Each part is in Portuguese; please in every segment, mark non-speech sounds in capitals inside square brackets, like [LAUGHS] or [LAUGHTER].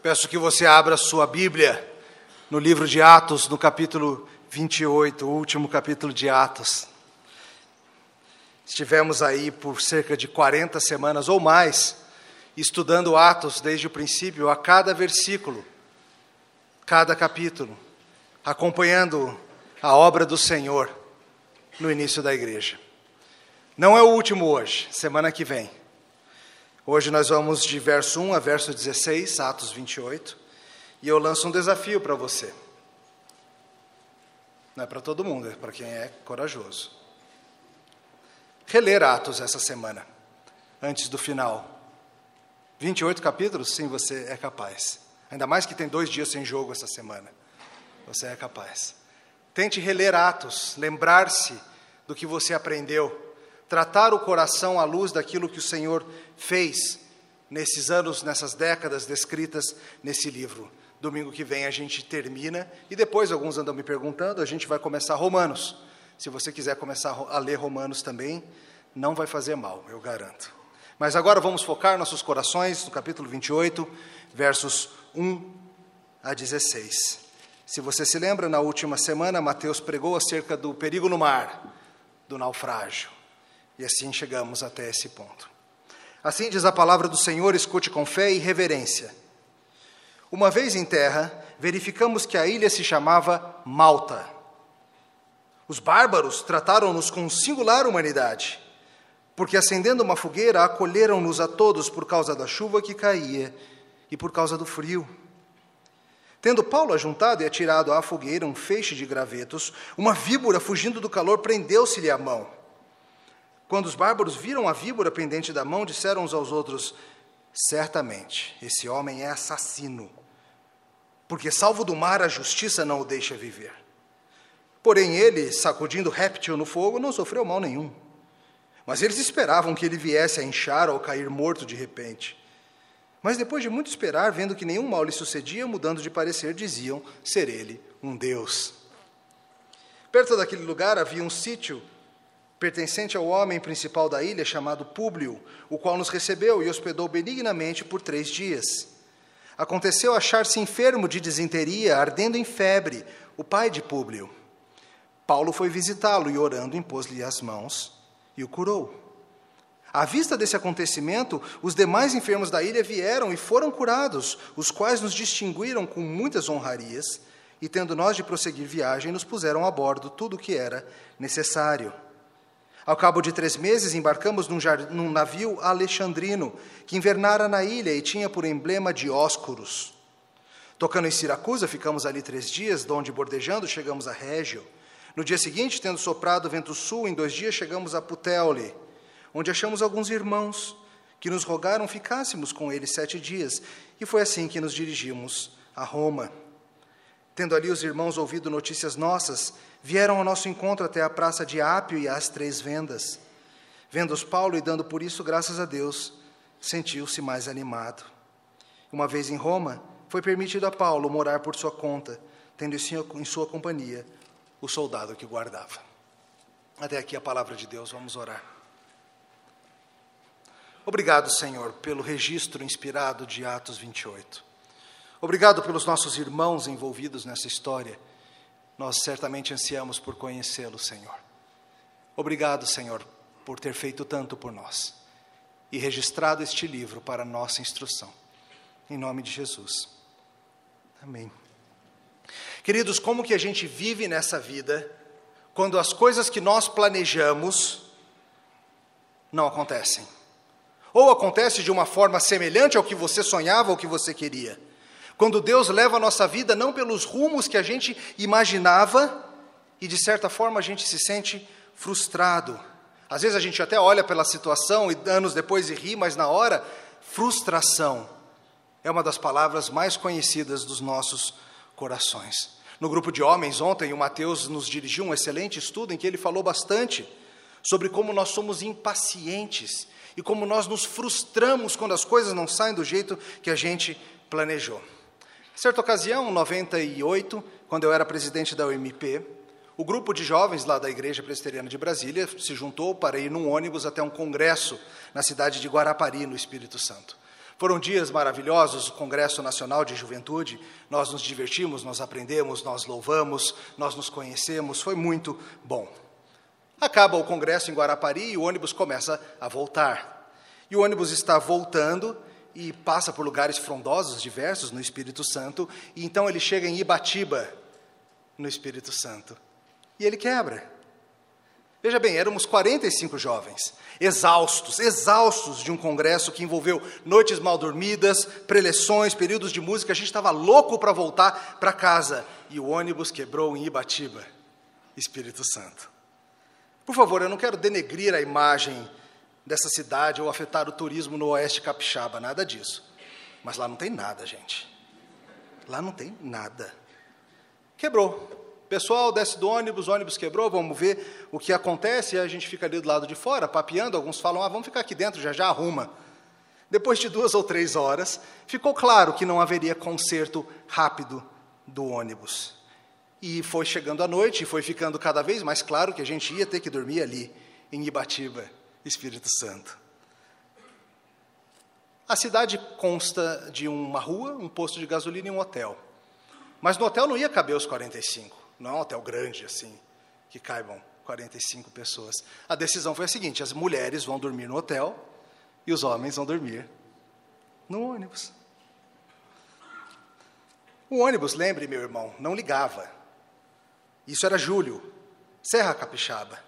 Peço que você abra sua Bíblia no livro de Atos, no capítulo 28, o último capítulo de Atos. Estivemos aí por cerca de 40 semanas ou mais, estudando Atos desde o princípio, a cada versículo, cada capítulo, acompanhando a obra do Senhor no início da igreja. Não é o último hoje, semana que vem. Hoje nós vamos de verso 1 a verso 16, Atos 28, e eu lanço um desafio para você. Não é para todo mundo, é para quem é corajoso. Reler Atos essa semana, antes do final. 28 capítulos? Sim, você é capaz. Ainda mais que tem dois dias sem jogo essa semana. Você é capaz. Tente reler Atos, lembrar-se do que você aprendeu tratar o coração à luz daquilo que o Senhor fez nesses anos, nessas décadas descritas nesse livro. Domingo que vem a gente termina e depois alguns andam me perguntando, a gente vai começar Romanos. Se você quiser começar a ler Romanos também, não vai fazer mal, eu garanto. Mas agora vamos focar nossos corações no capítulo 28, versos 1 a 16. Se você se lembra, na última semana Mateus pregou acerca do perigo no mar, do naufrágio. E assim chegamos até esse ponto. Assim diz a palavra do Senhor, escute com fé e reverência. Uma vez em terra, verificamos que a ilha se chamava Malta. Os bárbaros trataram-nos com singular humanidade, porque acendendo uma fogueira, acolheram-nos a todos por causa da chuva que caía e por causa do frio. Tendo Paulo ajuntado e atirado à fogueira um feixe de gravetos, uma víbora, fugindo do calor, prendeu-se-lhe a mão. Quando os bárbaros viram a víbora pendente da mão, disseram uns aos outros: Certamente, esse homem é assassino, porque, salvo do mar, a justiça não o deixa viver. Porém, ele, sacudindo o réptil no fogo, não sofreu mal nenhum. Mas eles esperavam que ele viesse a inchar ou cair morto de repente. Mas depois de muito esperar, vendo que nenhum mal lhe sucedia, mudando de parecer, diziam ser ele um Deus. Perto daquele lugar havia um sítio pertencente ao homem principal da ilha, chamado Públio, o qual nos recebeu e hospedou benignamente por três dias. Aconteceu achar-se enfermo de disenteria, ardendo em febre, o pai de Públio. Paulo foi visitá-lo e, orando, impôs-lhe as mãos e o curou. À vista desse acontecimento, os demais enfermos da ilha vieram e foram curados, os quais nos distinguiram com muitas honrarias, e tendo nós de prosseguir viagem, nos puseram a bordo tudo o que era necessário. Ao cabo de três meses, embarcamos num, num, navio alexandrino, que invernara na ilha e tinha por emblema Dióscuros. Tocando em Siracusa, ficamos ali três dias, donde, bordejando, chegamos a Régio. No dia seguinte, tendo soprado vento sul, em dois dias chegamos a Puteoli, onde achamos alguns irmãos que nos rogaram ficássemos com eles sete dias, e foi assim que nos dirigimos a Roma. Tendo ali os irmãos ouvido notícias nossas, vieram ao nosso encontro até a praça de Ápio e às Três Vendas. Vendo-os Paulo e dando por isso graças a Deus, sentiu-se mais animado. Uma vez em Roma, foi permitido a Paulo morar por sua conta, tendo em sua companhia o soldado que guardava. Até aqui a palavra de Deus, vamos orar. Obrigado, Senhor, pelo registro inspirado de Atos 28. Obrigado pelos nossos irmãos envolvidos nessa história nós certamente ansiamos por conhecê-lo, Senhor. Obrigado, Senhor, por ter feito tanto por nós e registrado este livro para nossa instrução. Em nome de Jesus. Amém. Queridos, como que a gente vive nessa vida quando as coisas que nós planejamos não acontecem? Ou acontece de uma forma semelhante ao que você sonhava ou que você queria? Quando Deus leva a nossa vida não pelos rumos que a gente imaginava e de certa forma a gente se sente frustrado. Às vezes a gente até olha pela situação e anos depois e ri, mas na hora, frustração é uma das palavras mais conhecidas dos nossos corações. No grupo de homens, ontem, o Mateus nos dirigiu um excelente estudo em que ele falou bastante sobre como nós somos impacientes e como nós nos frustramos quando as coisas não saem do jeito que a gente planejou. Certa ocasião, em 98, quando eu era presidente da UMP, o grupo de jovens lá da Igreja Presbiteriana de Brasília se juntou para ir num ônibus até um congresso na cidade de Guarapari, no Espírito Santo. Foram dias maravilhosos, o Congresso Nacional de Juventude. Nós nos divertimos, nós aprendemos, nós louvamos, nós nos conhecemos. Foi muito bom. Acaba o congresso em Guarapari e o ônibus começa a voltar. E o ônibus está voltando e passa por lugares frondosos diversos no Espírito Santo, e então ele chega em Ibatiba, no Espírito Santo. E ele quebra. Veja bem, éramos 45 jovens, exaustos, exaustos de um congresso que envolveu noites mal dormidas, preleções, períodos de música. A gente estava louco para voltar para casa e o ônibus quebrou em Ibatiba, Espírito Santo. Por favor, eu não quero denegrir a imagem dessa cidade ou afetar o turismo no oeste capixaba, nada disso. Mas lá não tem nada, gente. Lá não tem nada. Quebrou. Pessoal, desce do ônibus, o ônibus quebrou, vamos ver o que acontece, e a gente fica ali do lado de fora, papeando, alguns falam, ah, vamos ficar aqui dentro, já já arruma. Depois de duas ou três horas, ficou claro que não haveria conserto rápido do ônibus. E foi chegando a noite, e foi ficando cada vez mais claro que a gente ia ter que dormir ali, em Ibatiba, Espírito Santo. A cidade consta de uma rua, um posto de gasolina e um hotel. Mas no hotel não ia caber os 45. Não é um hotel grande assim, que caibam 45 pessoas. A decisão foi a seguinte: as mulheres vão dormir no hotel e os homens vão dormir no ônibus. O ônibus, lembre, meu irmão, não ligava. Isso era julho, Serra Capixaba.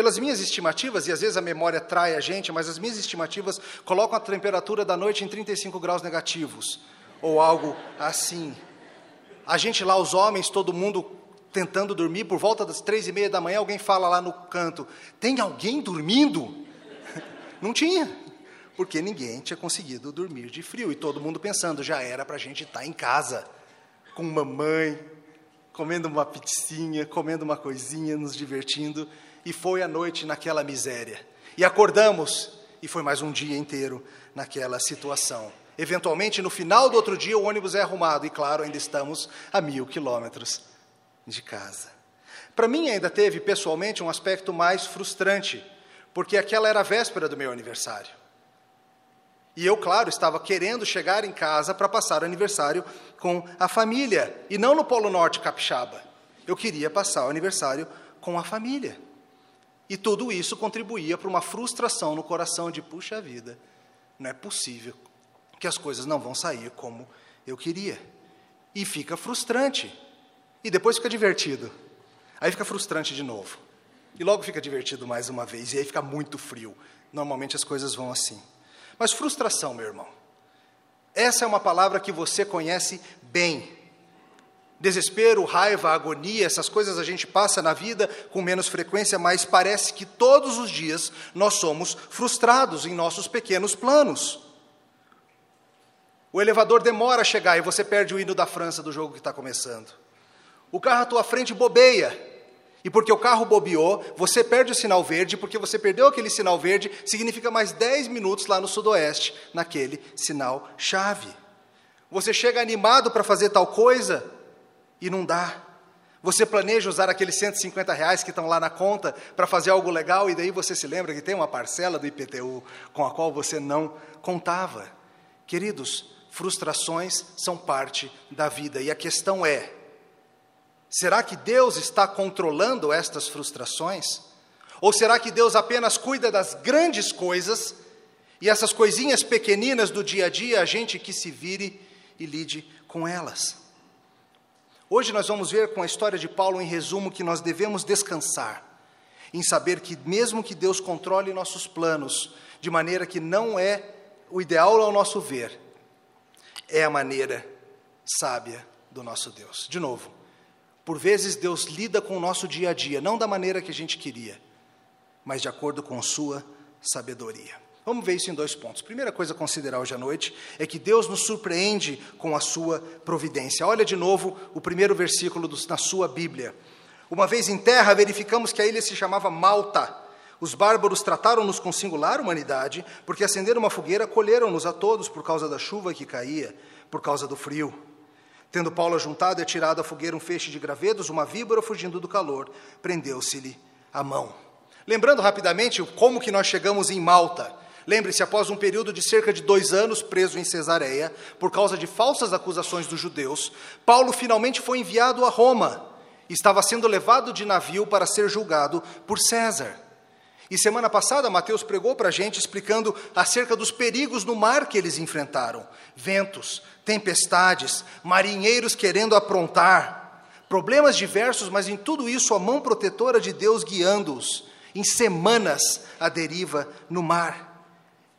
Pelas minhas estimativas, e às vezes a memória trai a gente, mas as minhas estimativas colocam a temperatura da noite em 35 graus negativos, ou algo assim. A gente lá, os homens, todo mundo tentando dormir, por volta das três e meia da manhã, alguém fala lá no canto: tem alguém dormindo? [LAUGHS] Não tinha, porque ninguém tinha conseguido dormir de frio e todo mundo pensando: já era para a gente estar tá em casa, com mamãe, comendo uma pizzinha, comendo uma coisinha, nos divertindo. E foi a noite naquela miséria. E acordamos, e foi mais um dia inteiro naquela situação. Eventualmente, no final do outro dia, o ônibus é arrumado, e claro, ainda estamos a mil quilômetros de casa. Para mim, ainda teve, pessoalmente, um aspecto mais frustrante, porque aquela era a véspera do meu aniversário. E eu, claro, estava querendo chegar em casa para passar o aniversário com a família, e não no Polo Norte capixaba. Eu queria passar o aniversário com a família. E tudo isso contribuía para uma frustração no coração de, puxa vida, não é possível que as coisas não vão sair como eu queria. E fica frustrante. E depois fica divertido. Aí fica frustrante de novo. E logo fica divertido mais uma vez. E aí fica muito frio. Normalmente as coisas vão assim. Mas frustração, meu irmão. Essa é uma palavra que você conhece bem. Desespero, raiva, agonia, essas coisas a gente passa na vida com menos frequência, mas parece que todos os dias nós somos frustrados em nossos pequenos planos. O elevador demora a chegar e você perde o hino da França do jogo que está começando. O carro à tua frente bobeia. E porque o carro bobeou, você perde o sinal verde, porque você perdeu aquele sinal verde, significa mais 10 minutos lá no sudoeste, naquele sinal chave. Você chega animado para fazer tal coisa e não dá. Você planeja usar aqueles 150 reais que estão lá na conta para fazer algo legal e daí você se lembra que tem uma parcela do IPTU com a qual você não contava. Queridos, frustrações são parte da vida e a questão é: Será que Deus está controlando estas frustrações? Ou será que Deus apenas cuida das grandes coisas e essas coisinhas pequeninas do dia a dia, a gente que se vire e lide com elas? Hoje nós vamos ver com a história de Paulo, em resumo, que nós devemos descansar em saber que, mesmo que Deus controle nossos planos de maneira que não é o ideal ao nosso ver, é a maneira sábia do nosso Deus. De novo, por vezes Deus lida com o nosso dia a dia, não da maneira que a gente queria, mas de acordo com Sua sabedoria. Vamos ver isso em dois pontos. Primeira coisa a considerar hoje à noite é que Deus nos surpreende com a Sua providência. Olha de novo o primeiro versículo do, na sua Bíblia. Uma vez em terra, verificamos que a ilha se chamava Malta. Os bárbaros trataram-nos com singular humanidade, porque acenderam uma fogueira, colheram-nos a todos por causa da chuva que caía, por causa do frio. Tendo Paulo ajuntado e atirado à fogueira um feixe de gravedos, uma víbora fugindo do calor, prendeu-se-lhe a mão. Lembrando rapidamente como que nós chegamos em Malta. Lembre-se, após um período de cerca de dois anos preso em Cesareia, por causa de falsas acusações dos judeus, Paulo finalmente foi enviado a Roma. Estava sendo levado de navio para ser julgado por César. E semana passada, Mateus pregou para a gente explicando acerca dos perigos no mar que eles enfrentaram: ventos, tempestades, marinheiros querendo aprontar, problemas diversos, mas em tudo isso a mão protetora de Deus guiando-os, em semanas à deriva no mar.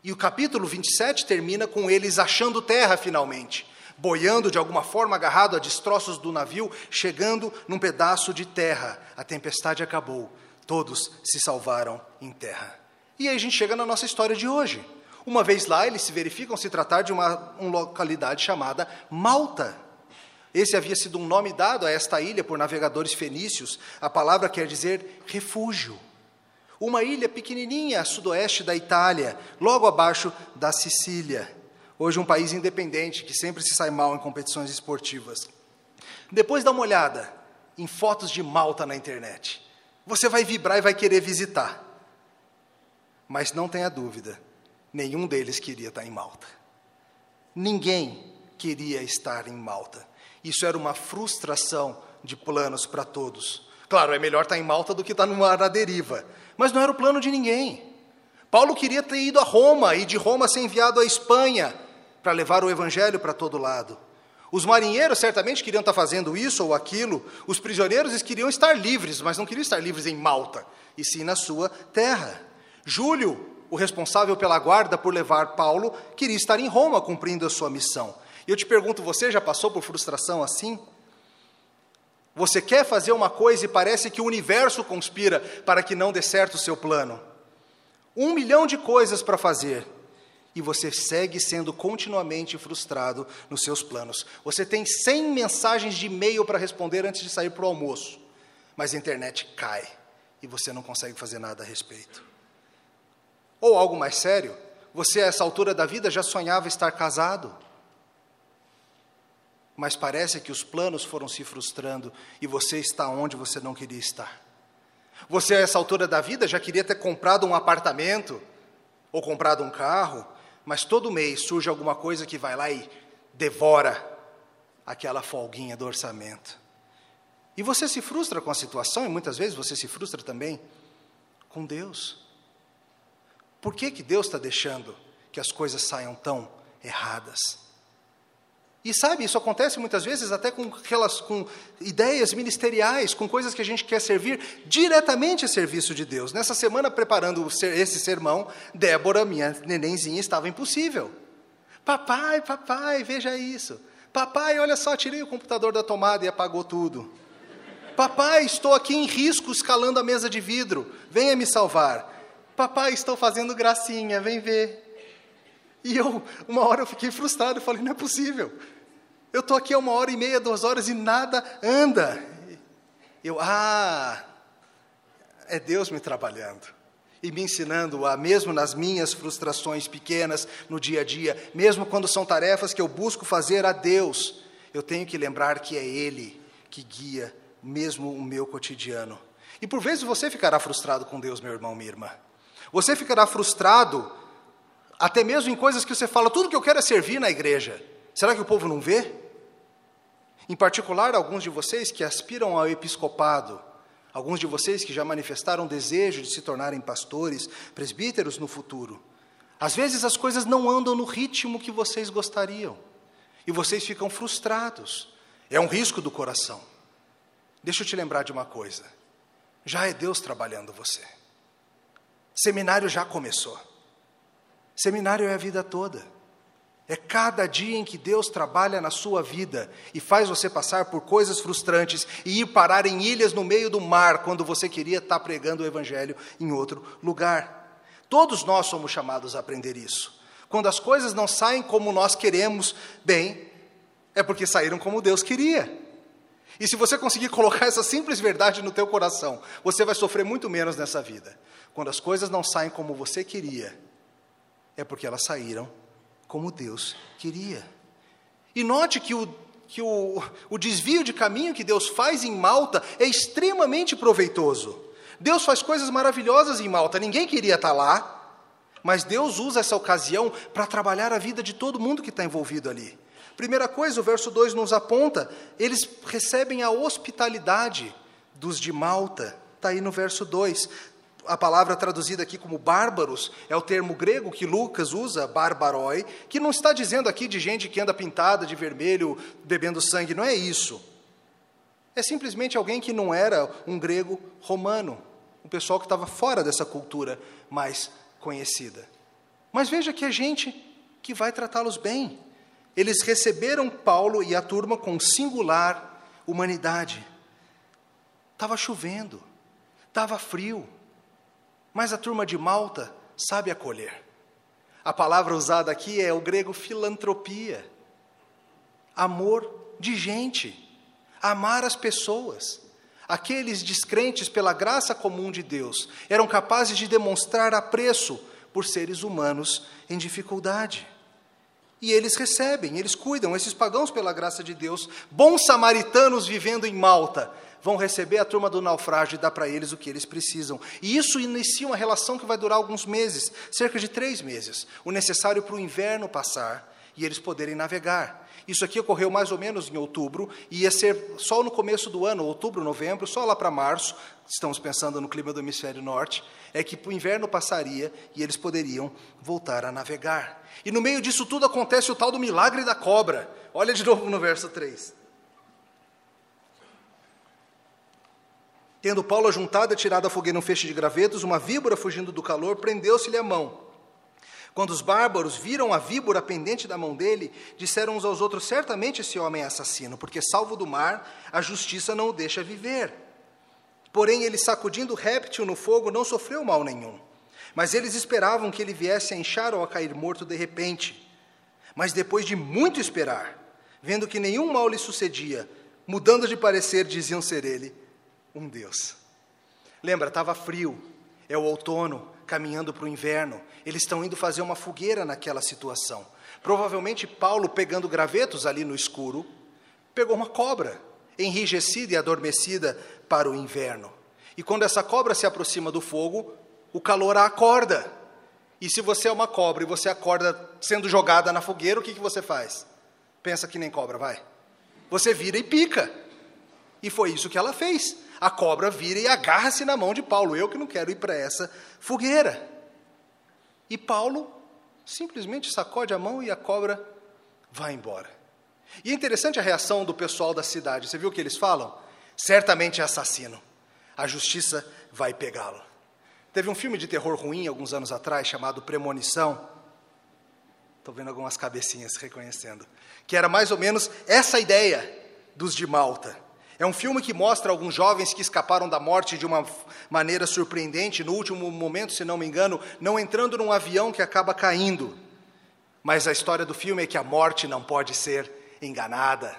E o capítulo 27 termina com eles achando terra finalmente, boiando de alguma forma agarrado a destroços do navio, chegando num pedaço de terra. A tempestade acabou, todos se salvaram em terra. E aí a gente chega na nossa história de hoje. Uma vez lá, eles se verificam se tratar de uma, uma localidade chamada Malta. Esse havia sido um nome dado a esta ilha por navegadores fenícios. A palavra quer dizer refúgio uma ilha pequenininha a sudoeste da Itália, logo abaixo da Sicília. Hoje um país independente que sempre se sai mal em competições esportivas. Depois dá uma olhada em fotos de Malta na internet. Você vai vibrar e vai querer visitar. Mas não tenha dúvida, nenhum deles queria estar em Malta. Ninguém queria estar em Malta. Isso era uma frustração de planos para todos. Claro, é melhor estar em Malta do que estar no mar na deriva, mas não era o plano de ninguém. Paulo queria ter ido a Roma e de Roma ser enviado à Espanha para levar o evangelho para todo lado. Os marinheiros certamente queriam estar fazendo isso ou aquilo, os prisioneiros queriam estar livres, mas não queriam estar livres em Malta, e sim na sua terra. Júlio, o responsável pela guarda por levar Paulo, queria estar em Roma cumprindo a sua missão. E eu te pergunto, você já passou por frustração assim? Você quer fazer uma coisa e parece que o universo conspira para que não dê certo o seu plano. Um milhão de coisas para fazer e você segue sendo continuamente frustrado nos seus planos. Você tem 100 mensagens de e-mail para responder antes de sair para o almoço, mas a internet cai e você não consegue fazer nada a respeito. Ou algo mais sério, você a essa altura da vida já sonhava estar casado mas parece que os planos foram se frustrando e você está onde você não queria estar. Você, a essa altura da vida, já queria ter comprado um apartamento ou comprado um carro, mas todo mês surge alguma coisa que vai lá e devora aquela folguinha do orçamento. E você se frustra com a situação, e muitas vezes você se frustra também com Deus. Por que, que Deus está deixando que as coisas saiam tão erradas? E sabe, isso acontece muitas vezes até com, aquelas, com ideias ministeriais, com coisas que a gente quer servir diretamente a serviço de Deus. Nessa semana, preparando esse sermão, Débora, minha nenenzinha, estava impossível. Papai, papai, veja isso. Papai, olha só, tirei o computador da tomada e apagou tudo. Papai, estou aqui em risco escalando a mesa de vidro, venha me salvar. Papai, estou fazendo gracinha, vem ver. E eu, uma hora eu fiquei frustrado, eu falei, não é possível. Eu estou aqui há uma hora e meia, duas horas e nada anda. Eu, ah, é Deus me trabalhando e me ensinando a, mesmo nas minhas frustrações pequenas no dia a dia, mesmo quando são tarefas que eu busco fazer a Deus, eu tenho que lembrar que é Ele que guia mesmo o meu cotidiano. E por vezes você ficará frustrado com Deus, meu irmão, minha irmã. Você ficará frustrado até mesmo em coisas que você fala, tudo que eu quero é servir na igreja. Será que o povo não vê? Em particular, alguns de vocês que aspiram ao episcopado, alguns de vocês que já manifestaram desejo de se tornarem pastores, presbíteros no futuro. Às vezes as coisas não andam no ritmo que vocês gostariam e vocês ficam frustrados. É um risco do coração. Deixa eu te lembrar de uma coisa: já é Deus trabalhando você. Seminário já começou. Seminário é a vida toda. É cada dia em que Deus trabalha na sua vida e faz você passar por coisas frustrantes e ir parar em ilhas no meio do mar quando você queria estar pregando o Evangelho em outro lugar. Todos nós somos chamados a aprender isso. Quando as coisas não saem como nós queremos, bem, é porque saíram como Deus queria. E se você conseguir [LAUGHS] colocar essa simples verdade no teu coração, você vai sofrer muito menos nessa vida. Quando as coisas não saem como você queria, é porque elas saíram como Deus queria. E note que o, que o, o desvio de caminho que Deus faz em Malta é extremamente proveitoso. Deus faz coisas maravilhosas em Malta, ninguém queria estar lá, Mas Deus usa essa ocasião para trabalhar a vida de todo mundo que está envolvido ali. Primeira coisa, o verso 2 nos aponta, eles recebem a hospitalidade dos de Malta. Está aí no verso 2. A palavra traduzida aqui como bárbaros é o termo grego que Lucas usa, barbaroi, que não está dizendo aqui de gente que anda pintada de vermelho, bebendo sangue, não é isso. É simplesmente alguém que não era um grego romano, um pessoal que estava fora dessa cultura mais conhecida. Mas veja que é gente que vai tratá-los bem. Eles receberam Paulo e a turma com singular humanidade. Estava chovendo, estava frio, mas a turma de Malta sabe acolher. A palavra usada aqui é o grego filantropia amor de gente, amar as pessoas. Aqueles descrentes, pela graça comum de Deus, eram capazes de demonstrar apreço por seres humanos em dificuldade. E eles recebem, eles cuidam, esses pagãos, pela graça de Deus, bons samaritanos vivendo em Malta, vão receber a turma do naufrágio e dar para eles o que eles precisam. E isso inicia uma relação que vai durar alguns meses cerca de três meses o necessário para o inverno passar e eles poderem navegar. Isso aqui ocorreu mais ou menos em outubro, e ia ser só no começo do ano, outubro, novembro, só lá para março, estamos pensando no clima do hemisfério norte, é que o inverno passaria e eles poderiam voltar a navegar. E no meio disso tudo acontece o tal do milagre da cobra. Olha de novo no verso 3. Tendo Paulo ajuntado e tirado a fogueira um feixe de gravetos, uma víbora fugindo do calor, prendeu-se-lhe a mão. Quando os bárbaros viram a víbora pendente da mão dele, disseram uns aos outros: Certamente esse homem é assassino, porque, salvo do mar, a justiça não o deixa viver. Porém, ele, sacudindo o réptil no fogo, não sofreu mal nenhum. Mas eles esperavam que ele viesse a inchar ou a cair morto de repente. Mas depois de muito esperar, vendo que nenhum mal lhe sucedia, mudando de parecer, diziam ser ele um Deus. Lembra, estava frio, é o outono, caminhando para o inverno. Eles estão indo fazer uma fogueira naquela situação. Provavelmente Paulo, pegando gravetos ali no escuro, pegou uma cobra, enrijecida e adormecida para o inverno. E quando essa cobra se aproxima do fogo, o calor a acorda. E se você é uma cobra e você acorda sendo jogada na fogueira, o que, que você faz? Pensa que nem cobra, vai. Você vira e pica. E foi isso que ela fez. A cobra vira e agarra-se na mão de Paulo. Eu que não quero ir para essa fogueira. E Paulo simplesmente sacode a mão e a cobra vai embora. E é interessante a reação do pessoal da cidade. Você viu o que eles falam? Certamente é assassino. A justiça vai pegá-lo. Teve um filme de terror ruim alguns anos atrás chamado Premonição. Estou vendo algumas cabecinhas reconhecendo. Que era mais ou menos essa ideia dos de Malta. É um filme que mostra alguns jovens que escaparam da morte de uma maneira surpreendente, no último momento, se não me engano, não entrando num avião que acaba caindo. Mas a história do filme é que a morte não pode ser enganada.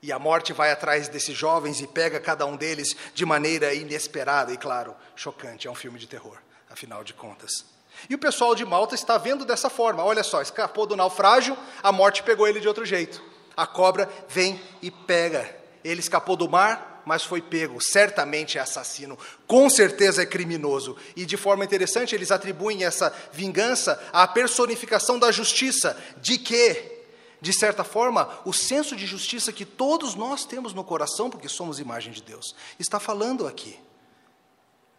E a morte vai atrás desses jovens e pega cada um deles de maneira inesperada e, claro, chocante. É um filme de terror, afinal de contas. E o pessoal de Malta está vendo dessa forma: olha só, escapou do naufrágio, a morte pegou ele de outro jeito. A cobra vem e pega ele escapou do mar, mas foi pego. Certamente é assassino. Com certeza é criminoso. E de forma interessante, eles atribuem essa vingança à personificação da justiça. De que, de certa forma, o senso de justiça que todos nós temos no coração, porque somos imagem de Deus, está falando aqui.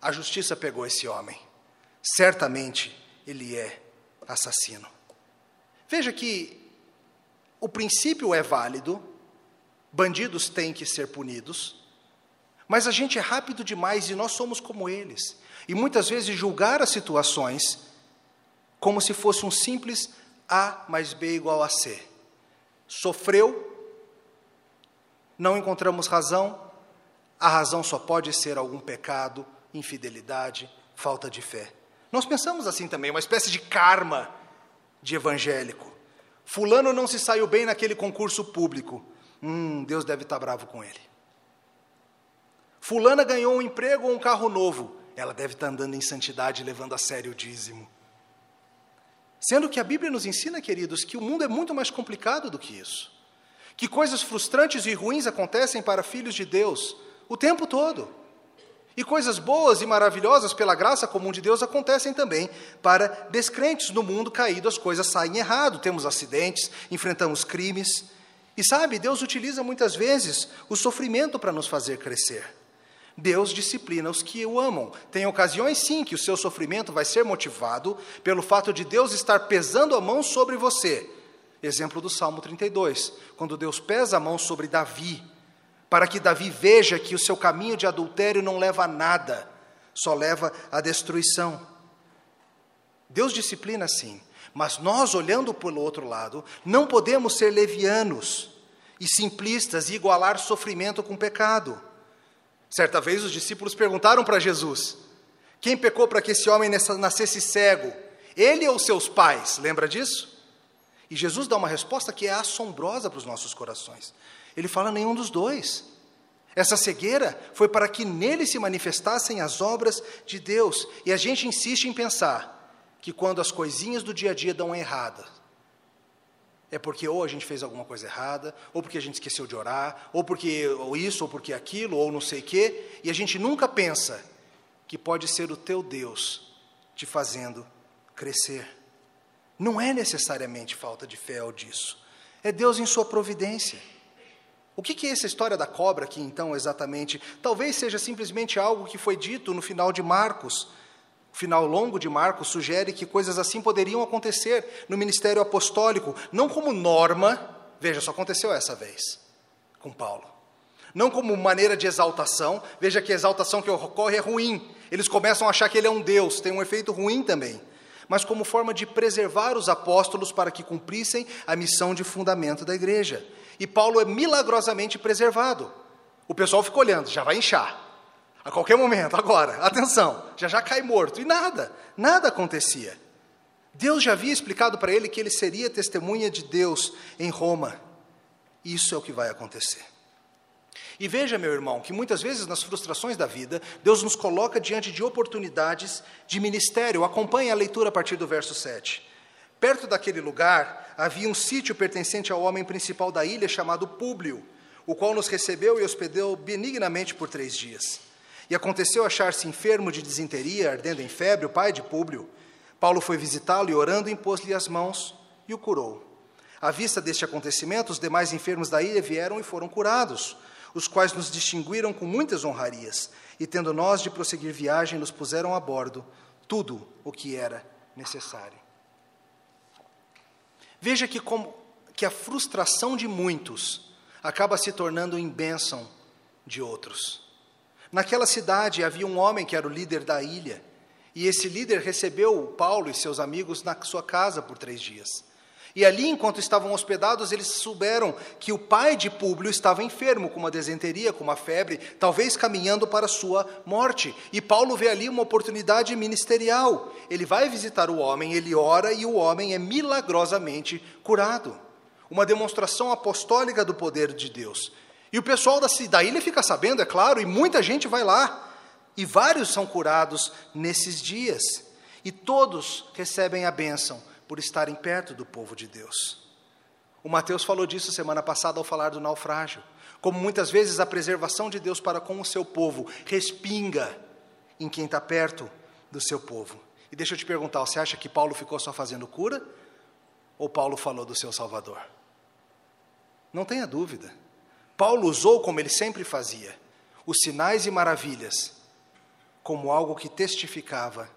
A justiça pegou esse homem. Certamente ele é assassino. Veja que o princípio é válido, Bandidos têm que ser punidos, mas a gente é rápido demais e nós somos como eles. E muitas vezes julgar as situações como se fosse um simples A mais B igual a C. Sofreu, não encontramos razão, a razão só pode ser algum pecado, infidelidade, falta de fé. Nós pensamos assim também, uma espécie de karma de evangélico. Fulano não se saiu bem naquele concurso público. Hum, Deus deve estar bravo com ele. Fulana ganhou um emprego ou um carro novo. Ela deve estar andando em santidade, levando a sério o dízimo. Sendo que a Bíblia nos ensina, queridos, que o mundo é muito mais complicado do que isso. Que coisas frustrantes e ruins acontecem para filhos de Deus o tempo todo. E coisas boas e maravilhosas pela graça comum de Deus acontecem também para descrentes no mundo caído, as coisas saem errado, temos acidentes, enfrentamos crimes. E sabe, Deus utiliza muitas vezes o sofrimento para nos fazer crescer. Deus disciplina os que o amam. Tem ocasiões, sim, que o seu sofrimento vai ser motivado pelo fato de Deus estar pesando a mão sobre você. Exemplo do Salmo 32, quando Deus pesa a mão sobre Davi, para que Davi veja que o seu caminho de adultério não leva a nada, só leva à destruição. Deus disciplina sim, mas nós, olhando pelo outro lado, não podemos ser levianos e simplistas e igualar sofrimento com pecado. Certa vez os discípulos perguntaram para Jesus: quem pecou para que esse homem nascesse cego? Ele ou seus pais? Lembra disso? E Jesus dá uma resposta que é assombrosa para os nossos corações. Ele fala nenhum dos dois. Essa cegueira foi para que nele se manifestassem as obras de Deus. E a gente insiste em pensar que quando as coisinhas do dia a dia dão errada, é porque ou a gente fez alguma coisa errada, ou porque a gente esqueceu de orar, ou porque ou isso, ou porque aquilo, ou não sei o quê, e a gente nunca pensa que pode ser o teu Deus te fazendo crescer. Não é necessariamente falta de fé ou disso. É Deus em sua providência. O que, é essa história da cobra aqui, então, exatamente? Talvez seja simplesmente algo que foi dito no final de Marcos. O final longo de Marcos sugere que coisas assim poderiam acontecer no ministério apostólico, não como norma, veja, só aconteceu essa vez com Paulo. Não como maneira de exaltação, veja que a exaltação que ocorre é ruim. Eles começam a achar que ele é um Deus, tem um efeito ruim também. Mas como forma de preservar os apóstolos para que cumprissem a missão de fundamento da igreja e Paulo é milagrosamente preservado. O pessoal fica olhando, já vai inchar. A qualquer momento, agora, atenção, já já cai morto. E nada, nada acontecia. Deus já havia explicado para ele que ele seria testemunha de Deus em Roma. Isso é o que vai acontecer. E veja, meu irmão, que muitas vezes nas frustrações da vida, Deus nos coloca diante de oportunidades de ministério. Acompanhe a leitura a partir do verso 7. Perto daquele lugar havia um sítio pertencente ao homem principal da ilha chamado Públio, o qual nos recebeu e hospedou benignamente por três dias. E aconteceu achar-se enfermo de disenteria, ardendo em febre, o pai de Públio. Paulo foi visitá-lo e, orando, impôs-lhe as mãos e o curou. À vista deste acontecimento, os demais enfermos da ilha vieram e foram curados, os quais nos distinguiram com muitas honrarias, e tendo nós de prosseguir viagem, nos puseram a bordo tudo o que era necessário. Veja que, como, que a frustração de muitos acaba se tornando em bênção de outros. Naquela cidade havia um homem que era o líder da ilha, e esse líder recebeu Paulo e seus amigos na sua casa por três dias. E ali, enquanto estavam hospedados, eles souberam que o pai de Públio estava enfermo, com uma desenteria, com uma febre, talvez caminhando para sua morte. E Paulo vê ali uma oportunidade ministerial. Ele vai visitar o homem, ele ora e o homem é milagrosamente curado. Uma demonstração apostólica do poder de Deus. E o pessoal da, da ilha fica sabendo, é claro, e muita gente vai lá. E vários são curados nesses dias. E todos recebem a bênção por estarem perto do povo de Deus. O Mateus falou disso semana passada ao falar do naufrágio. Como muitas vezes a preservação de Deus para com o seu povo respinga em quem está perto do seu povo. E deixa eu te perguntar: você acha que Paulo ficou só fazendo cura? Ou Paulo falou do seu Salvador? Não tenha dúvida. Paulo usou, como ele sempre fazia, os sinais e maravilhas como algo que testificava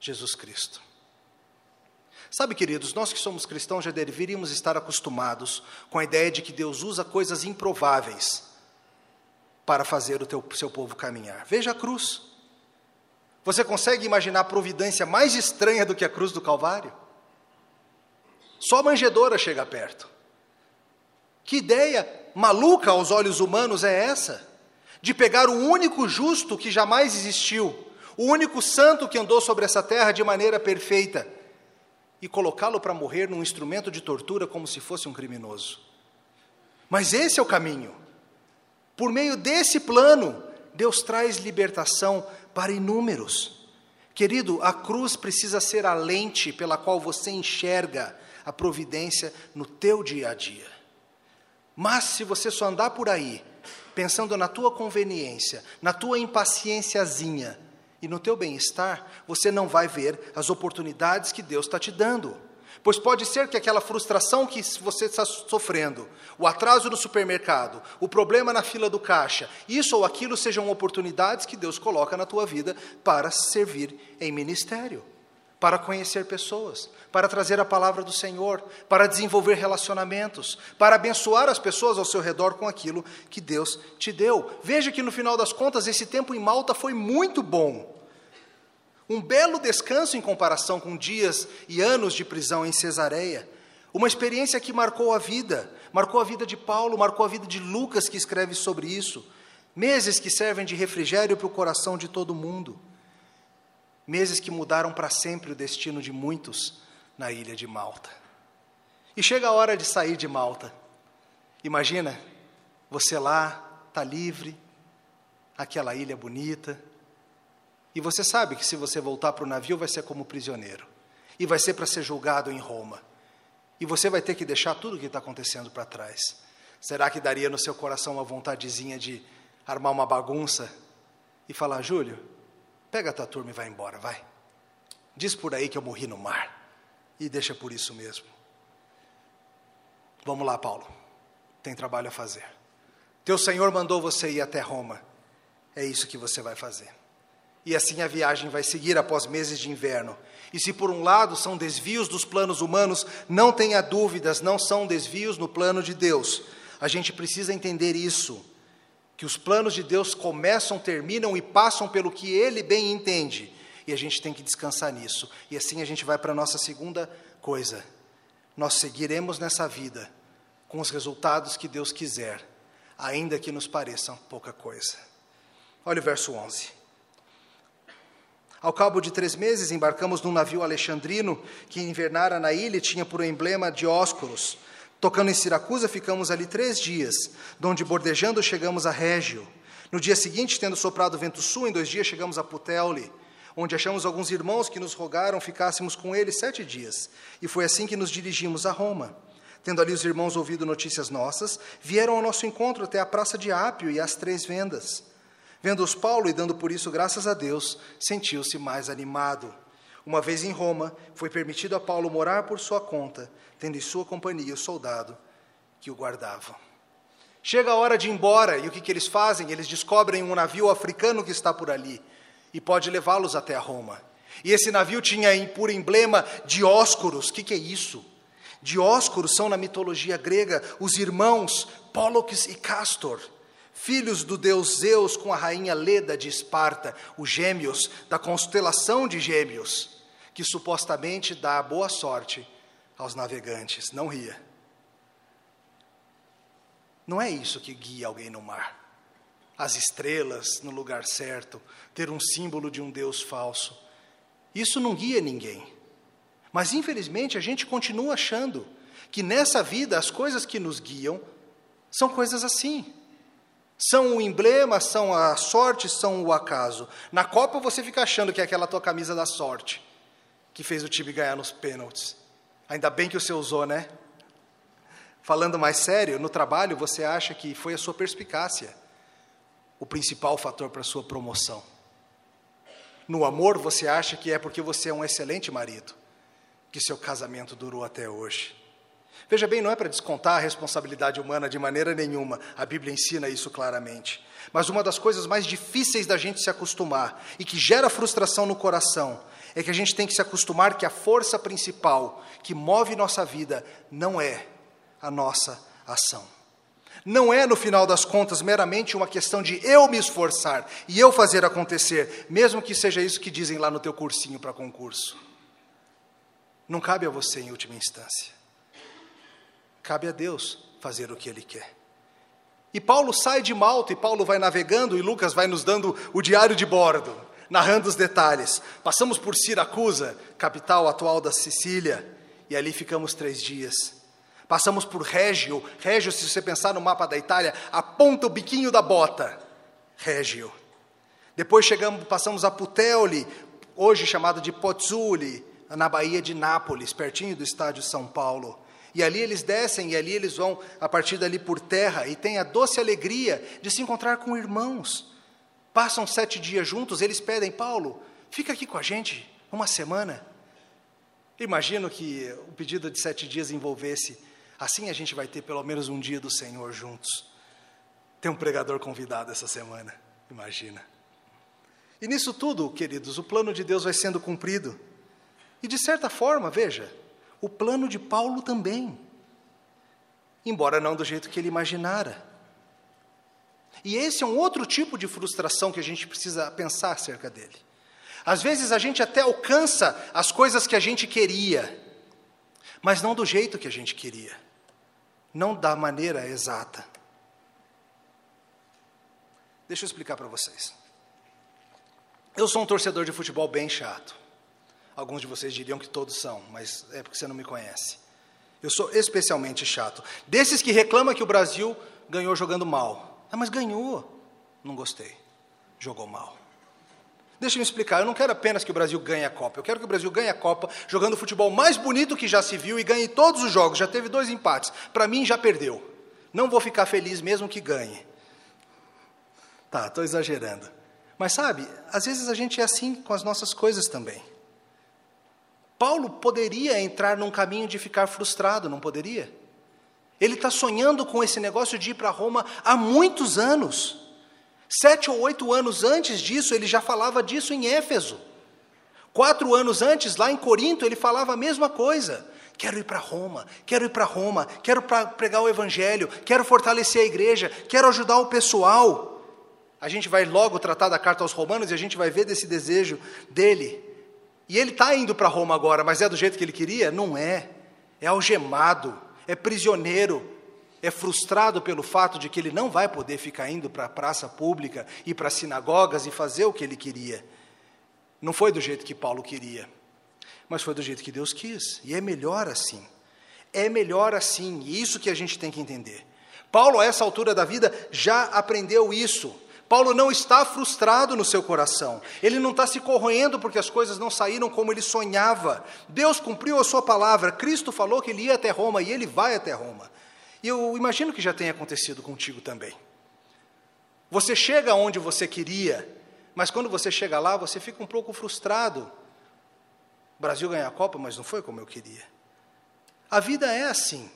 Jesus Cristo. Sabe, queridos, nós que somos cristãos já deveríamos estar acostumados com a ideia de que Deus usa coisas improváveis para fazer o teu, seu povo caminhar. Veja a cruz. Você consegue imaginar a providência mais estranha do que a cruz do Calvário? Só a manjedora chega perto. Que ideia maluca aos olhos humanos é essa? De pegar o único justo que jamais existiu, o único santo que andou sobre essa terra de maneira perfeita, e colocá-lo para morrer num instrumento de tortura como se fosse um criminoso. Mas esse é o caminho. Por meio desse plano, Deus traz libertação para inúmeros. Querido, a cruz precisa ser a lente pela qual você enxerga a providência no teu dia a dia. Mas se você só andar por aí pensando na tua conveniência, na tua impaciênciazinha e no teu bem-estar, você não vai ver as oportunidades que Deus está te dando. Pois pode ser que aquela frustração que você está sofrendo, o atraso no supermercado, o problema na fila do caixa, isso ou aquilo sejam oportunidades que Deus coloca na tua vida para servir em ministério, para conhecer pessoas, para trazer a palavra do Senhor, para desenvolver relacionamentos, para abençoar as pessoas ao seu redor com aquilo que Deus te deu. Veja que no final das contas esse tempo em Malta foi muito bom. Um belo descanso em comparação com dias e anos de prisão em Cesareia. Uma experiência que marcou a vida, marcou a vida de Paulo, marcou a vida de Lucas, que escreve sobre isso. Meses que servem de refrigério para o coração de todo mundo. Meses que mudaram para sempre o destino de muitos na ilha de Malta. E chega a hora de sair de Malta. Imagina, você lá, está livre, aquela ilha bonita, e você sabe que se você voltar para o navio, vai ser como prisioneiro. E vai ser para ser julgado em Roma. E você vai ter que deixar tudo o que está acontecendo para trás. Será que daria no seu coração uma vontadezinha de armar uma bagunça e falar: Júlio, pega a tua turma e vai embora, vai. Diz por aí que eu morri no mar. E deixa por isso mesmo. Vamos lá, Paulo. Tem trabalho a fazer. Teu Senhor mandou você ir até Roma. É isso que você vai fazer. E assim a viagem vai seguir após meses de inverno. E se por um lado são desvios dos planos humanos, não tenha dúvidas, não são desvios no plano de Deus. A gente precisa entender isso, que os planos de Deus começam, terminam e passam pelo que ele bem entende. E a gente tem que descansar nisso. E assim a gente vai para a nossa segunda coisa. Nós seguiremos nessa vida com os resultados que Deus quiser, ainda que nos pareçam pouca coisa. Olha o verso 11. Ao cabo de três meses, embarcamos num navio alexandrino que invernara na ilha e tinha por emblema Dióscuros. Tocando em Siracusa, ficamos ali três dias, donde bordejando chegamos a Régio. No dia seguinte, tendo soprado vento sul, em dois dias chegamos a Puteoli, onde achamos alguns irmãos que nos rogaram ficássemos com eles sete dias. E foi assim que nos dirigimos a Roma. Tendo ali os irmãos ouvido notícias nossas, vieram ao nosso encontro até a praça de Ápio e às Três Vendas. Vendo-os Paulo e dando por isso graças a Deus, sentiu-se mais animado. Uma vez em Roma, foi permitido a Paulo morar por sua conta, tendo em sua companhia o soldado que o guardava. Chega a hora de ir embora, e o que, que eles fazem? Eles descobrem um navio africano que está por ali e pode levá-los até a Roma. E esse navio tinha por emblema Dióscuros. O que, que é isso? Dióscuros são, na mitologia grega, os irmãos Pólux e Castor filhos do deus Zeus com a rainha Leda de Esparta, os gêmeos da constelação de Gêmeos, que supostamente dá boa sorte aos navegantes. Não ria. Não é isso que guia alguém no mar. As estrelas no lugar certo, ter um símbolo de um Deus falso. Isso não guia ninguém. Mas infelizmente a gente continua achando que nessa vida as coisas que nos guiam são coisas assim. São o emblema, são a sorte, são o acaso. Na Copa você fica achando que é aquela tua camisa da sorte que fez o time ganhar nos pênaltis. Ainda bem que você usou, né? Falando mais sério, no trabalho você acha que foi a sua perspicácia o principal fator para a sua promoção. No amor você acha que é porque você é um excelente marido que seu casamento durou até hoje. Veja bem, não é para descontar a responsabilidade humana de maneira nenhuma, a Bíblia ensina isso claramente. Mas uma das coisas mais difíceis da gente se acostumar e que gera frustração no coração é que a gente tem que se acostumar que a força principal que move nossa vida não é a nossa ação. Não é, no final das contas, meramente uma questão de eu me esforçar e eu fazer acontecer, mesmo que seja isso que dizem lá no teu cursinho para concurso. Não cabe a você em última instância. Cabe a Deus fazer o que Ele quer. E Paulo sai de Malta e Paulo vai navegando e Lucas vai nos dando o diário de bordo, narrando os detalhes. Passamos por Siracusa, capital atual da Sicília, e ali ficamos três dias. Passamos por Régio. Régio, se você pensar no mapa da Itália, aponta o biquinho da bota. Régio. Depois chegamos, passamos a Puteoli, hoje chamado de Pozzuli, na Baía de Nápoles, pertinho do estádio São Paulo. E ali eles descem, e ali eles vão, a partir dali, por terra, e têm a doce alegria de se encontrar com irmãos. Passam sete dias juntos, eles pedem, Paulo, fica aqui com a gente uma semana. Imagino que o pedido de sete dias envolvesse, assim a gente vai ter pelo menos um dia do Senhor juntos. Tem um pregador convidado essa semana, imagina. E nisso tudo, queridos, o plano de Deus vai sendo cumprido. E de certa forma, veja, o plano de Paulo também. Embora não do jeito que ele imaginara. E esse é um outro tipo de frustração que a gente precisa pensar acerca dele. Às vezes a gente até alcança as coisas que a gente queria, mas não do jeito que a gente queria, não da maneira exata. Deixa eu explicar para vocês. Eu sou um torcedor de futebol bem chato. Alguns de vocês diriam que todos são, mas é porque você não me conhece. Eu sou especialmente chato. Desses que reclamam que o Brasil ganhou jogando mal. Ah, mas ganhou. Não gostei. Jogou mal. Deixa eu explicar, eu não quero apenas que o Brasil ganhe a Copa, eu quero que o Brasil ganhe a Copa jogando o futebol mais bonito que já se viu e ganhe todos os jogos, já teve dois empates. Para mim, já perdeu. Não vou ficar feliz mesmo que ganhe. Tá, estou exagerando. Mas sabe, às vezes a gente é assim com as nossas coisas também. Paulo poderia entrar num caminho de ficar frustrado, não poderia? Ele está sonhando com esse negócio de ir para Roma há muitos anos. Sete ou oito anos antes disso, ele já falava disso em Éfeso. Quatro anos antes, lá em Corinto, ele falava a mesma coisa. Quero ir para Roma, quero ir para Roma, quero pregar o Evangelho, quero fortalecer a igreja, quero ajudar o pessoal. A gente vai logo tratar da carta aos Romanos e a gente vai ver desse desejo dele. E ele está indo para Roma agora, mas é do jeito que ele queria? Não é. É algemado, é prisioneiro, é frustrado pelo fato de que ele não vai poder ficar indo para a praça pública e para sinagogas e fazer o que ele queria. Não foi do jeito que Paulo queria, mas foi do jeito que Deus quis, e é melhor assim. É melhor assim, e isso que a gente tem que entender. Paulo, a essa altura da vida, já aprendeu isso. Paulo não está frustrado no seu coração, ele não está se corroendo porque as coisas não saíram como ele sonhava. Deus cumpriu a sua palavra, Cristo falou que ele ia até Roma e ele vai até Roma. E eu imagino que já tenha acontecido contigo também. Você chega onde você queria, mas quando você chega lá, você fica um pouco frustrado. O Brasil ganhou a Copa, mas não foi como eu queria. A vida é assim.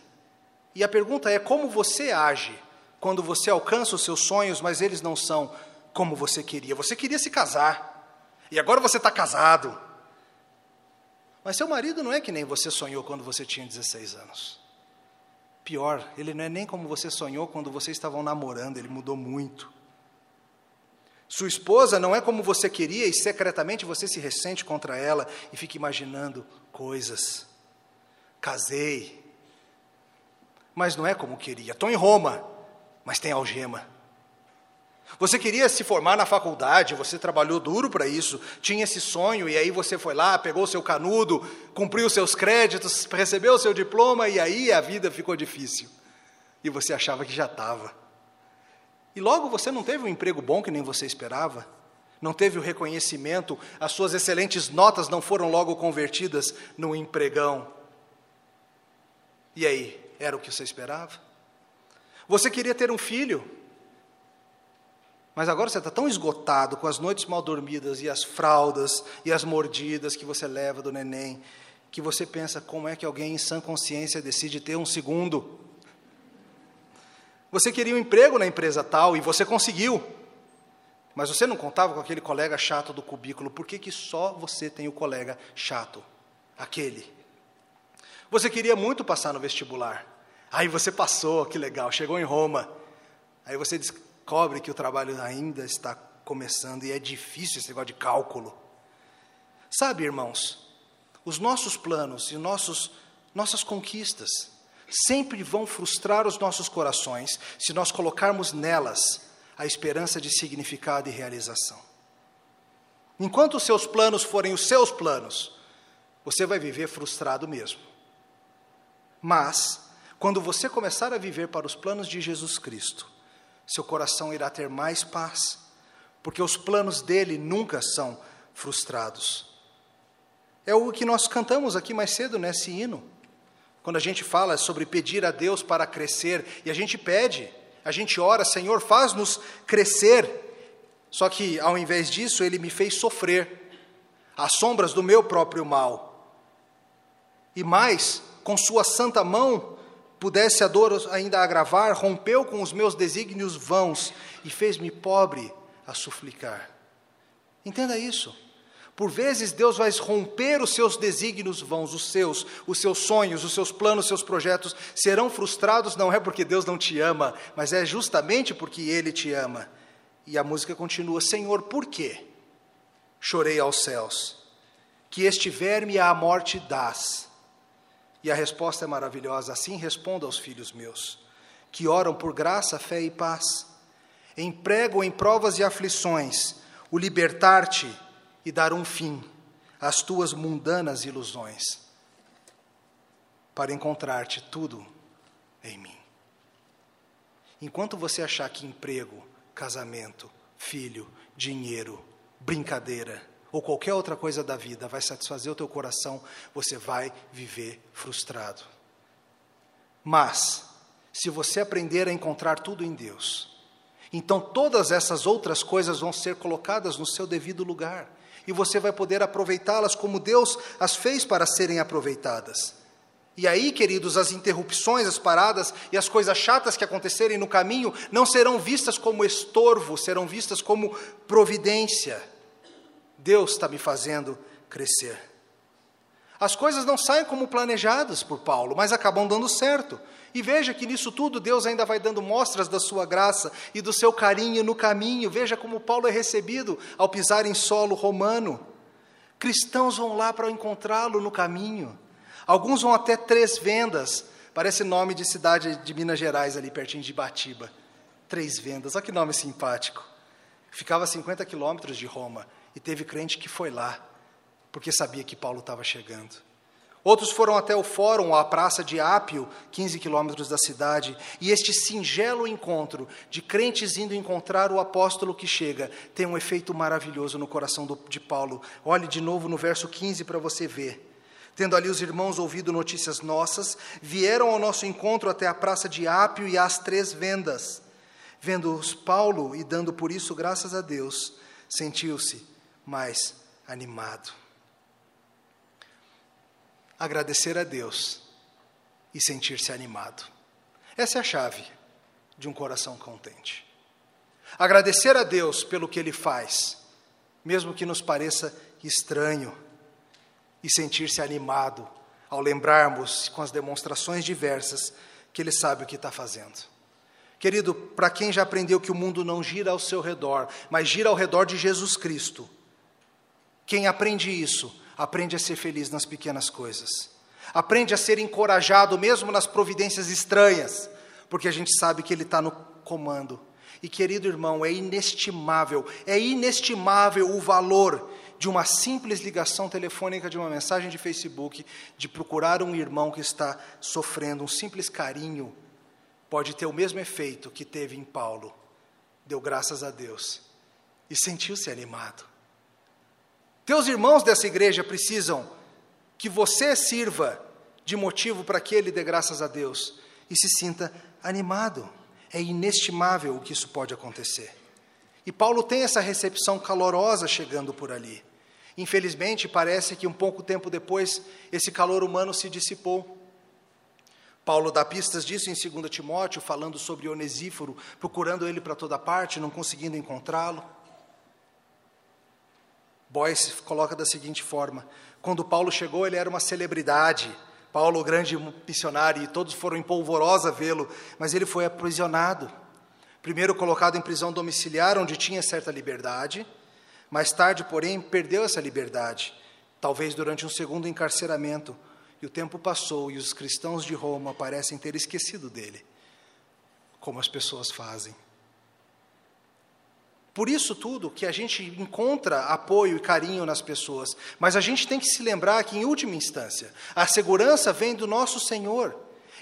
E a pergunta é como você age quando você alcança os seus sonhos, mas eles não são como você queria. Você queria se casar, e agora você está casado. Mas seu marido não é que nem você sonhou quando você tinha 16 anos. Pior, ele não é nem como você sonhou quando vocês estavam namorando, ele mudou muito. Sua esposa não é como você queria e secretamente você se ressente contra ela e fica imaginando coisas. Casei, mas não é como queria. Estou em Roma, mas tem algema. Você queria se formar na faculdade, você trabalhou duro para isso, tinha esse sonho, e aí você foi lá, pegou o seu canudo, cumpriu seus créditos, recebeu o seu diploma, e aí a vida ficou difícil. E você achava que já estava. E logo você não teve um emprego bom que nem você esperava, não teve o reconhecimento, as suas excelentes notas não foram logo convertidas no empregão. E aí, era o que você esperava? Você queria ter um filho, mas agora você está tão esgotado com as noites mal dormidas e as fraldas e as mordidas que você leva do neném, que você pensa como é que alguém em sã consciência decide ter um segundo. Você queria um emprego na empresa tal e você conseguiu, mas você não contava com aquele colega chato do cubículo. Por que, que só você tem o colega chato? Aquele. Você queria muito passar no vestibular. Aí você passou, que legal, chegou em Roma. Aí você descobre que o trabalho ainda está começando e é difícil esse negócio de cálculo. Sabe, irmãos, os nossos planos e nossos, nossas conquistas sempre vão frustrar os nossos corações se nós colocarmos nelas a esperança de significado e realização. Enquanto os seus planos forem os seus planos, você vai viver frustrado mesmo. Mas, quando você começar a viver para os planos de Jesus Cristo, seu coração irá ter mais paz, porque os planos dele nunca são frustrados. É o que nós cantamos aqui mais cedo nesse hino. quando a gente fala sobre pedir a Deus para crescer, e a gente pede, a gente ora, Senhor, faz-nos crescer. Só que, ao invés disso, Ele me fez sofrer, às sombras do meu próprio mal. E mais, com Sua santa mão, pudesse a dor ainda agravar, rompeu com os meus desígnios vãos e fez-me pobre a suplicar. Entenda isso. Por vezes Deus vai romper os seus desígnios vãos, os seus, os seus sonhos, os seus planos, os seus projetos serão frustrados, não é porque Deus não te ama, mas é justamente porque Ele te ama. E a música continua: Senhor, por quê? Chorei aos céus, que estiver-me à morte das. E a resposta é maravilhosa: assim responda aos filhos meus, que oram por graça, fé e paz. Emprego em provas e aflições o libertar-te e dar um fim às tuas mundanas ilusões, para encontrar-te tudo em mim. Enquanto você achar que emprego, casamento, filho, dinheiro, brincadeira ou qualquer outra coisa da vida vai satisfazer o teu coração, você vai viver frustrado. Mas, se você aprender a encontrar tudo em Deus, então todas essas outras coisas vão ser colocadas no seu devido lugar e você vai poder aproveitá-las como Deus as fez para serem aproveitadas. E aí, queridos, as interrupções, as paradas e as coisas chatas que acontecerem no caminho não serão vistas como estorvo, serão vistas como providência. Deus está me fazendo crescer. As coisas não saem como planejadas por Paulo, mas acabam dando certo. E veja que nisso tudo Deus ainda vai dando mostras da sua graça e do seu carinho no caminho. Veja como Paulo é recebido ao pisar em solo romano. Cristãos vão lá para encontrá-lo no caminho. Alguns vão até Três Vendas, parece nome de cidade de Minas Gerais, ali pertinho de Batiba. Três Vendas, olha que nome simpático. Ficava a 50 quilômetros de Roma e teve crente que foi lá, porque sabia que Paulo estava chegando. Outros foram até o fórum, a praça de Ápio, 15 quilômetros da cidade, e este singelo encontro de crentes indo encontrar o apóstolo que chega tem um efeito maravilhoso no coração do, de Paulo. Olhe de novo no verso 15 para você ver. Tendo ali os irmãos ouvido notícias nossas, vieram ao nosso encontro até a praça de Ápio e às três vendas. Vendo-os Paulo e dando por isso graças a Deus, sentiu-se mais animado agradecer a Deus e sentir-se animado. Essa é a chave de um coração contente. Agradecer a Deus pelo que Ele faz, mesmo que nos pareça estranho, e sentir-se animado ao lembrarmos com as demonstrações diversas que Ele sabe o que está fazendo. Querido, para quem já aprendeu que o mundo não gira ao seu redor, mas gira ao redor de Jesus Cristo, quem aprende isso aprende a ser feliz nas pequenas coisas. Aprende a ser encorajado mesmo nas providências estranhas, porque a gente sabe que Ele está no comando. E querido irmão, é inestimável, é inestimável o valor de uma simples ligação telefônica, de uma mensagem de Facebook, de procurar um irmão que está sofrendo, um simples carinho, pode ter o mesmo efeito que teve em Paulo. Deu graças a Deus e sentiu-se animado. Teus irmãos dessa igreja precisam que você sirva de motivo para que ele dê graças a Deus e se sinta animado. É inestimável o que isso pode acontecer. E Paulo tem essa recepção calorosa chegando por ali. Infelizmente, parece que um pouco tempo depois, esse calor humano se dissipou. Paulo dá pistas disso em 2 Timóteo, falando sobre Onesíforo, procurando ele para toda parte, não conseguindo encontrá-lo. Boyce coloca da seguinte forma: quando Paulo chegou, ele era uma celebridade. Paulo, o grande missionário, e todos foram em polvorosa vê-lo, mas ele foi aprisionado. Primeiro colocado em prisão domiciliar, onde tinha certa liberdade, mais tarde, porém, perdeu essa liberdade, talvez durante um segundo encarceramento. E o tempo passou e os cristãos de Roma parecem ter esquecido dele, como as pessoas fazem. Por isso tudo que a gente encontra apoio e carinho nas pessoas, mas a gente tem que se lembrar que, em última instância, a segurança vem do nosso Senhor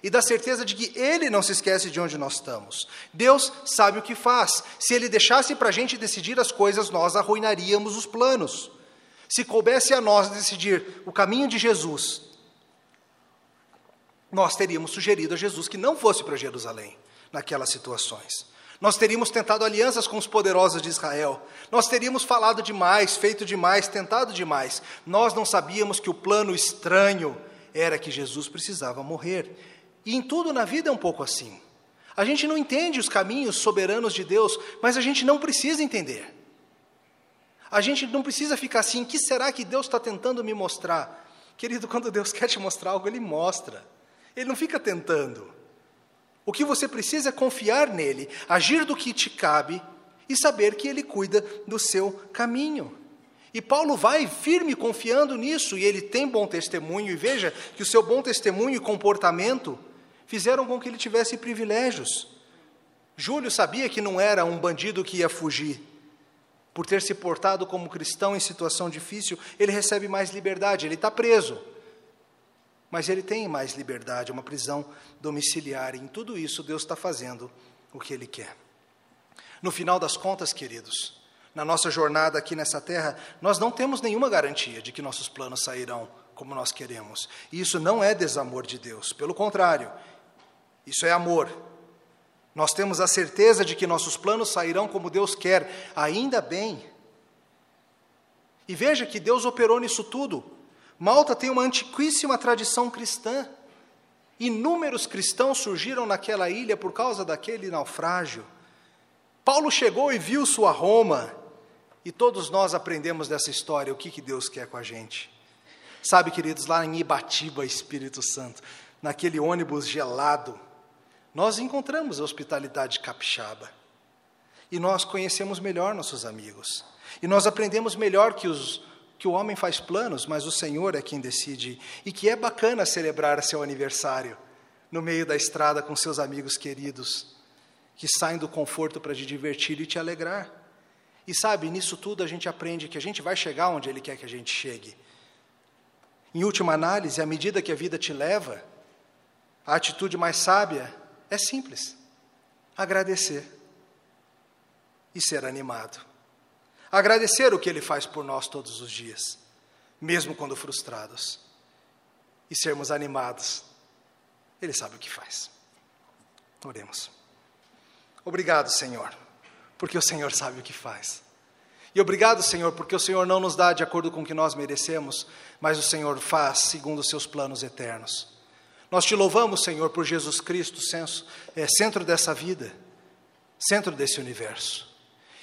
e da certeza de que Ele não se esquece de onde nós estamos. Deus sabe o que faz. Se Ele deixasse para a gente decidir as coisas, nós arruinaríamos os planos. Se coubesse a nós decidir o caminho de Jesus, nós teríamos sugerido a Jesus que não fosse para Jerusalém naquelas situações. Nós teríamos tentado alianças com os poderosos de Israel. Nós teríamos falado demais, feito demais, tentado demais. Nós não sabíamos que o plano estranho era que Jesus precisava morrer. E em tudo na vida é um pouco assim. A gente não entende os caminhos soberanos de Deus, mas a gente não precisa entender. A gente não precisa ficar assim, que será que Deus está tentando me mostrar? Querido, quando Deus [LAUGHS] quer te mostrar algo, Ele mostra. Ele não fica tentando. O que você precisa é confiar nele, agir do que te cabe e saber que ele cuida do seu caminho. E Paulo vai firme confiando nisso, e ele tem bom testemunho, e veja que o seu bom testemunho e comportamento fizeram com que ele tivesse privilégios. Júlio sabia que não era um bandido que ia fugir. Por ter se portado como cristão em situação difícil, ele recebe mais liberdade, ele está preso. Mas ele tem mais liberdade, uma prisão domiciliar. E em tudo isso, Deus está fazendo o que Ele quer. No final das contas, queridos, na nossa jornada aqui nessa terra, nós não temos nenhuma garantia de que nossos planos sairão como nós queremos. E isso não é desamor de Deus, pelo contrário, isso é amor. Nós temos a certeza de que nossos planos sairão como Deus quer, ainda bem. E veja que Deus operou nisso tudo. Malta tem uma antiquíssima tradição cristã. Inúmeros cristãos surgiram naquela ilha por causa daquele naufrágio. Paulo chegou e viu sua Roma, e todos nós aprendemos dessa história o que, que Deus quer com a gente. Sabe, queridos, lá em Ibatiba, Espírito Santo, naquele ônibus gelado, nós encontramos a hospitalidade capixaba. E nós conhecemos melhor nossos amigos. E nós aprendemos melhor que os que o homem faz planos, mas o Senhor é quem decide, e que é bacana celebrar seu aniversário no meio da estrada com seus amigos queridos, que saem do conforto para te divertir e te alegrar. E sabe, nisso tudo a gente aprende que a gente vai chegar onde Ele quer que a gente chegue. Em última análise, à medida que a vida te leva, a atitude mais sábia é simples: agradecer e ser animado. Agradecer o que Ele faz por nós todos os dias, mesmo quando frustrados, e sermos animados. Ele sabe o que faz. Oremos. Obrigado, Senhor, porque o Senhor sabe o que faz. E obrigado, Senhor, porque o Senhor não nos dá de acordo com o que nós merecemos, mas o Senhor faz segundo os seus planos eternos. Nós te louvamos, Senhor, por Jesus Cristo, é, centro dessa vida, centro desse universo.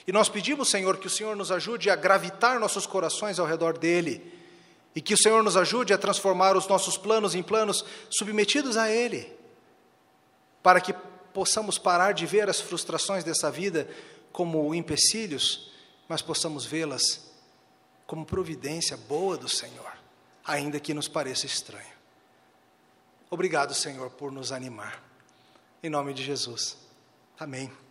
E nós pedimos, Senhor, que o Senhor nos ajude a gravitar nossos corações ao redor dele. E que o Senhor nos ajude a transformar os nossos planos em planos submetidos a Ele. Para que possamos parar de ver as frustrações dessa vida como empecilhos, mas possamos vê-las como providência boa do Senhor, ainda que nos pareça estranho. Obrigado, Senhor, por nos animar. Em nome de Jesus. Amém.